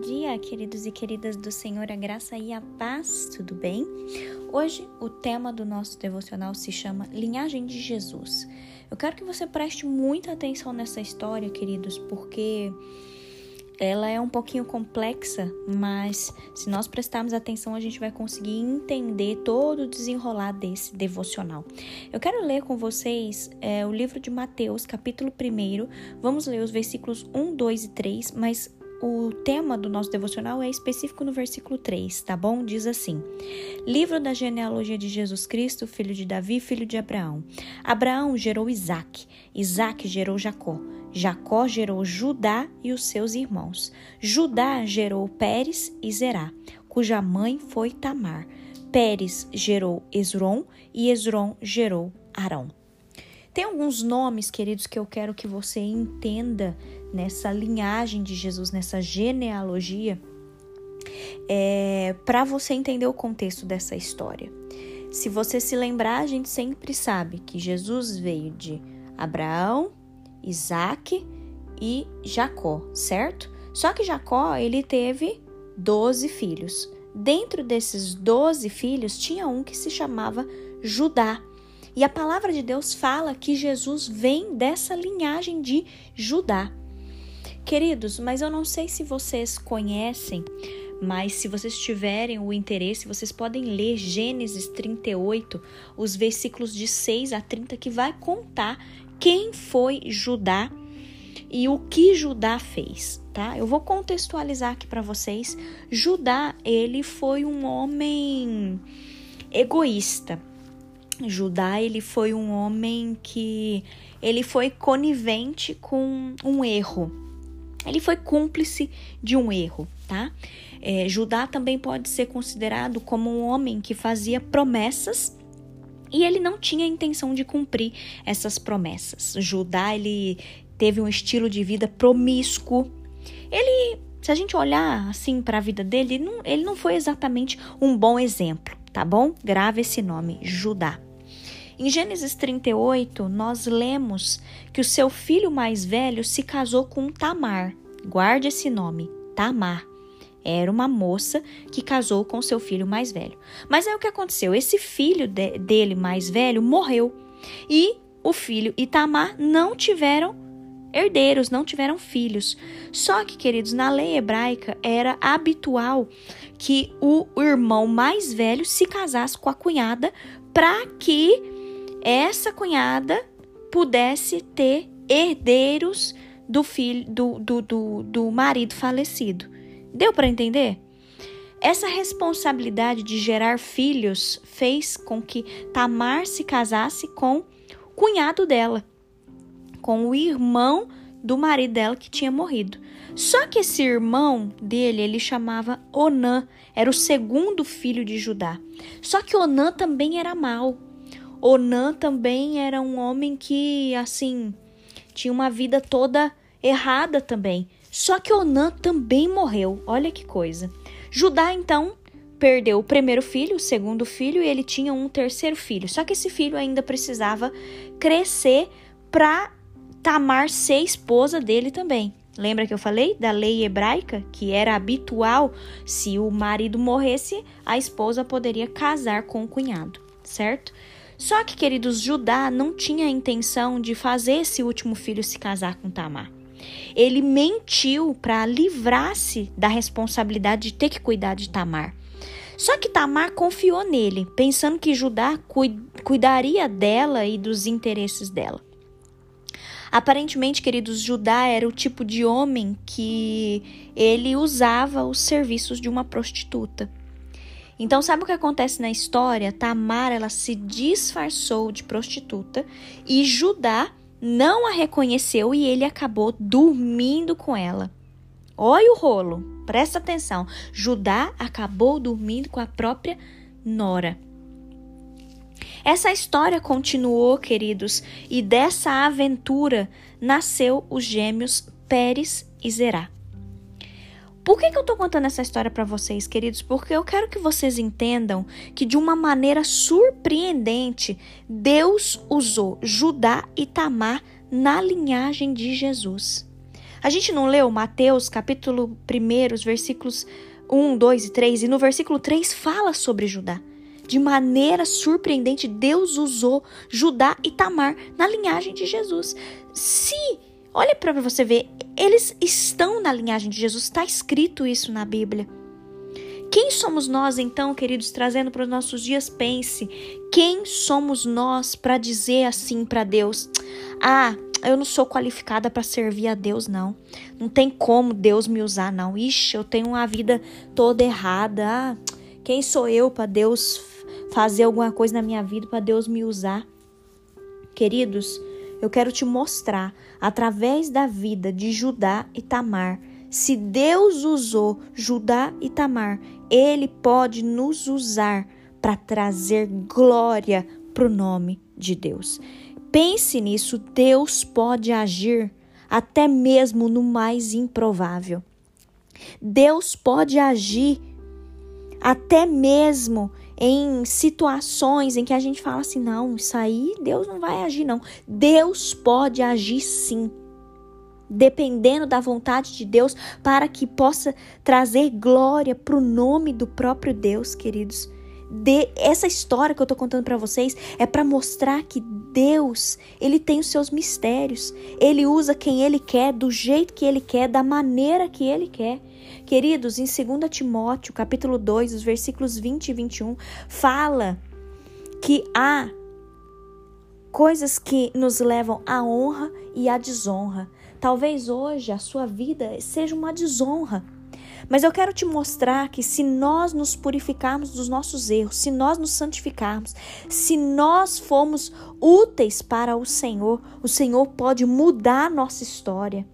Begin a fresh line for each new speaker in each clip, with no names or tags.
Bom dia, queridos e queridas do Senhor, a graça e a paz, tudo bem? Hoje o tema do nosso devocional se chama Linhagem de Jesus. Eu quero que você preste muita atenção nessa história, queridos, porque ela é um pouquinho complexa, mas se nós prestarmos atenção, a gente vai conseguir entender todo o desenrolar desse devocional. Eu quero ler com vocês é, o livro de Mateus, capítulo 1. Vamos ler os versículos 1, 2 e 3, mas o tema do nosso devocional é específico no versículo 3, tá bom? Diz assim: Livro da genealogia de Jesus Cristo, filho de Davi, filho de Abraão. Abraão gerou Isaac, Isaac gerou Jacó. Jacó gerou Judá e os seus irmãos. Judá gerou Pérez e Zerá, cuja mãe foi Tamar. Pérez gerou Esron e Esron gerou Arão. Tem alguns nomes, queridos, que eu quero que você entenda nessa linhagem de Jesus, nessa genealogia, é, para você entender o contexto dessa história. Se você se lembrar, a gente sempre sabe que Jesus veio de Abraão, Isaac e Jacó, certo? Só que Jacó ele teve 12 filhos. Dentro desses 12 filhos tinha um que se chamava Judá. E a palavra de Deus fala que Jesus vem dessa linhagem de Judá. Queridos, mas eu não sei se vocês conhecem, mas se vocês tiverem o interesse, vocês podem ler Gênesis 38, os versículos de 6 a 30, que vai contar quem foi Judá e o que Judá fez, tá? Eu vou contextualizar aqui para vocês. Judá, ele foi um homem egoísta. Judá, ele foi um homem que ele foi conivente com um erro. Ele foi cúmplice de um erro, tá? É, Judá também pode ser considerado como um homem que fazia promessas e ele não tinha intenção de cumprir essas promessas. Judá ele teve um estilo de vida promíscuo. Ele, se a gente olhar assim para a vida dele, ele não, ele não foi exatamente um bom exemplo, tá bom? Grave esse nome, Judá. Em Gênesis 38, nós lemos que o seu filho mais velho se casou com Tamar. Guarde esse nome, Tamar. Era uma moça que casou com seu filho mais velho. Mas é o que aconteceu: esse filho de, dele mais velho morreu. E o filho e Tamar não tiveram herdeiros, não tiveram filhos. Só que, queridos, na lei hebraica era habitual que o irmão mais velho se casasse com a cunhada para que essa cunhada pudesse ter herdeiros do filho do, do, do, do marido falecido. Deu para entender? Essa responsabilidade de gerar filhos fez com que Tamar se casasse com o cunhado dela, com o irmão do marido dela que tinha morrido. Só que esse irmão dele, ele chamava Onã, era o segundo filho de Judá. Só que Onã também era mau. Onan também era um homem que, assim, tinha uma vida toda errada também. Só que Onan também morreu. Olha que coisa. Judá, então, perdeu o primeiro filho, o segundo filho, e ele tinha um terceiro filho. Só que esse filho ainda precisava crescer para Tamar ser esposa dele também. Lembra que eu falei da lei hebraica, que era habitual, se o marido morresse, a esposa poderia casar com o cunhado, certo? Só que, queridos, Judá não tinha a intenção de fazer esse último filho se casar com Tamar. Ele mentiu para livrar-se da responsabilidade de ter que cuidar de Tamar. Só que Tamar confiou nele, pensando que Judá cuidaria dela e dos interesses dela. Aparentemente, queridos, Judá era o tipo de homem que ele usava os serviços de uma prostituta. Então, sabe o que acontece na história? Tamar, ela se disfarçou de prostituta e Judá não a reconheceu e ele acabou dormindo com ela. Olha o rolo, presta atenção. Judá acabou dormindo com a própria nora. Essa história continuou, queridos, e dessa aventura nasceu os gêmeos Pérez e Zerá. Por que, que eu tô contando essa história para vocês, queridos? Porque eu quero que vocês entendam que, de uma maneira surpreendente, Deus usou Judá e Tamar na linhagem de Jesus. A gente não leu Mateus capítulo 1, os versículos 1, 2 e 3, e no versículo 3 fala sobre Judá. De maneira surpreendente, Deus usou Judá e Tamar na linhagem de Jesus. Se, olha para você ver, eles estão na linhagem de Jesus, está escrito isso na Bíblia. Quem somos nós, então, queridos, trazendo para os nossos dias? Pense, quem somos nós para dizer assim para Deus? Ah, eu não sou qualificada para servir a Deus, não. Não tem como Deus me usar, não. Ixi, eu tenho uma vida toda errada. Ah, quem sou eu para Deus fazer alguma coisa na minha vida, para Deus me usar? Queridos, eu quero te mostrar, através da vida de Judá e Tamar, se Deus usou Judá e Tamar, ele pode nos usar para trazer glória para o nome de Deus. Pense nisso, Deus pode agir até mesmo no mais improvável. Deus pode agir até mesmo em situações em que a gente fala assim: não, isso aí Deus não vai agir, não. Deus pode agir sim, dependendo da vontade de Deus, para que possa trazer glória para o nome do próprio Deus, queridos de essa história que eu tô contando para vocês é para mostrar que Deus, ele tem os seus mistérios. Ele usa quem ele quer, do jeito que ele quer, da maneira que ele quer. Queridos, em 2 Timóteo, capítulo 2, os versículos 20 e 21, fala que há coisas que nos levam à honra e à desonra. Talvez hoje a sua vida seja uma desonra mas eu quero te mostrar que se nós nos purificarmos dos nossos erros, se nós nos santificarmos, se nós formos úteis para o Senhor, o Senhor pode mudar a nossa história.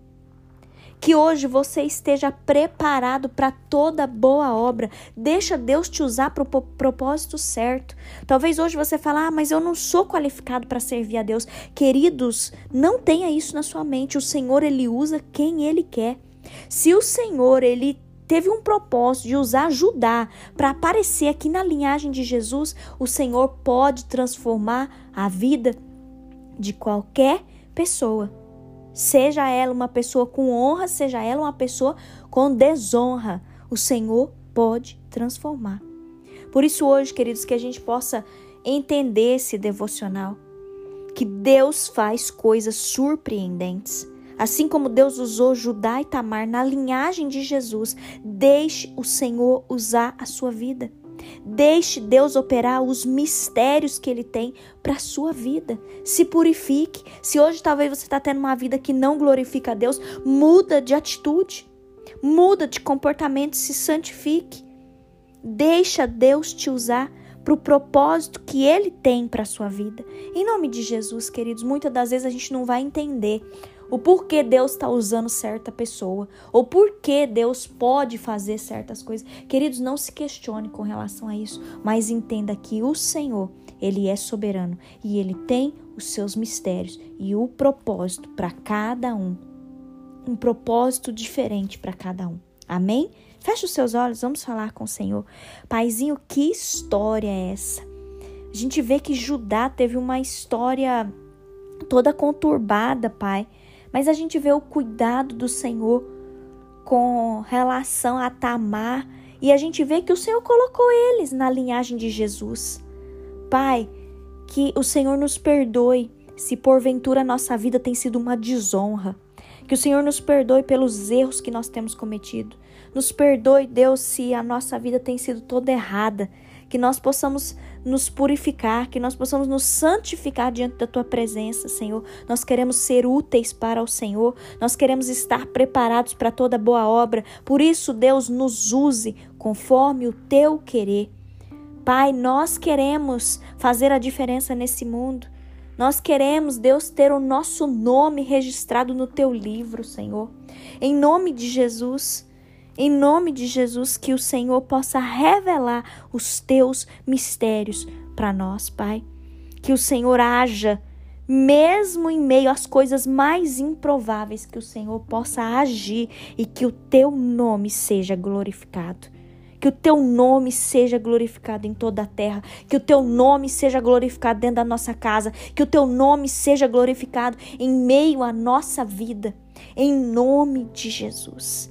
Que hoje você esteja preparado para toda boa obra. Deixa Deus te usar para o propósito certo. Talvez hoje você fale, ah, mas eu não sou qualificado para servir a Deus. Queridos, não tenha isso na sua mente. O Senhor, Ele usa quem Ele quer. Se o Senhor, Ele teve um propósito de usar Judá para aparecer aqui na linhagem de Jesus, o Senhor pode transformar a vida de qualquer pessoa. Seja ela uma pessoa com honra, seja ela uma pessoa com desonra, o Senhor pode transformar. Por isso, hoje, queridos, que a gente possa entender esse devocional, que Deus faz coisas surpreendentes Assim como Deus usou Judá e Tamar na linhagem de Jesus, deixe o Senhor usar a sua vida. Deixe Deus operar os mistérios que Ele tem para a sua vida. Se purifique. Se hoje talvez você está tendo uma vida que não glorifica a Deus, muda de atitude, muda de comportamento, se santifique. Deixa Deus te usar para o propósito que Ele tem para a sua vida. Em nome de Jesus, queridos, muitas das vezes a gente não vai entender o porquê Deus está usando certa pessoa, ou porquê Deus pode fazer certas coisas. Queridos, não se questione com relação a isso, mas entenda que o Senhor, Ele é soberano e Ele tem os seus mistérios e o propósito para cada um. Um propósito diferente para cada um. Amém? Feche os seus olhos, vamos falar com o Senhor. Paizinho, que história é essa? A gente vê que Judá teve uma história toda conturbada, Pai mas a gente vê o cuidado do Senhor com relação a Tamar e a gente vê que o Senhor colocou eles na linhagem de Jesus. Pai, que o Senhor nos perdoe se porventura a nossa vida tem sido uma desonra. Que o Senhor nos perdoe pelos erros que nós temos cometido. Nos perdoe, Deus, se a nossa vida tem sido toda errada que nós possamos nos purificar, que nós possamos nos santificar diante da tua presença, Senhor. Nós queremos ser úteis para o Senhor, nós queremos estar preparados para toda boa obra. Por isso, Deus, nos use conforme o teu querer. Pai, nós queremos fazer a diferença nesse mundo. Nós queremos, Deus, ter o nosso nome registrado no teu livro, Senhor. Em nome de Jesus, em nome de Jesus, que o Senhor possa revelar os teus mistérios para nós, Pai. Que o Senhor haja, mesmo em meio às coisas mais improváveis, que o Senhor possa agir e que o teu nome seja glorificado. Que o teu nome seja glorificado em toda a terra. Que o teu nome seja glorificado dentro da nossa casa. Que o teu nome seja glorificado em meio à nossa vida. Em nome de Jesus.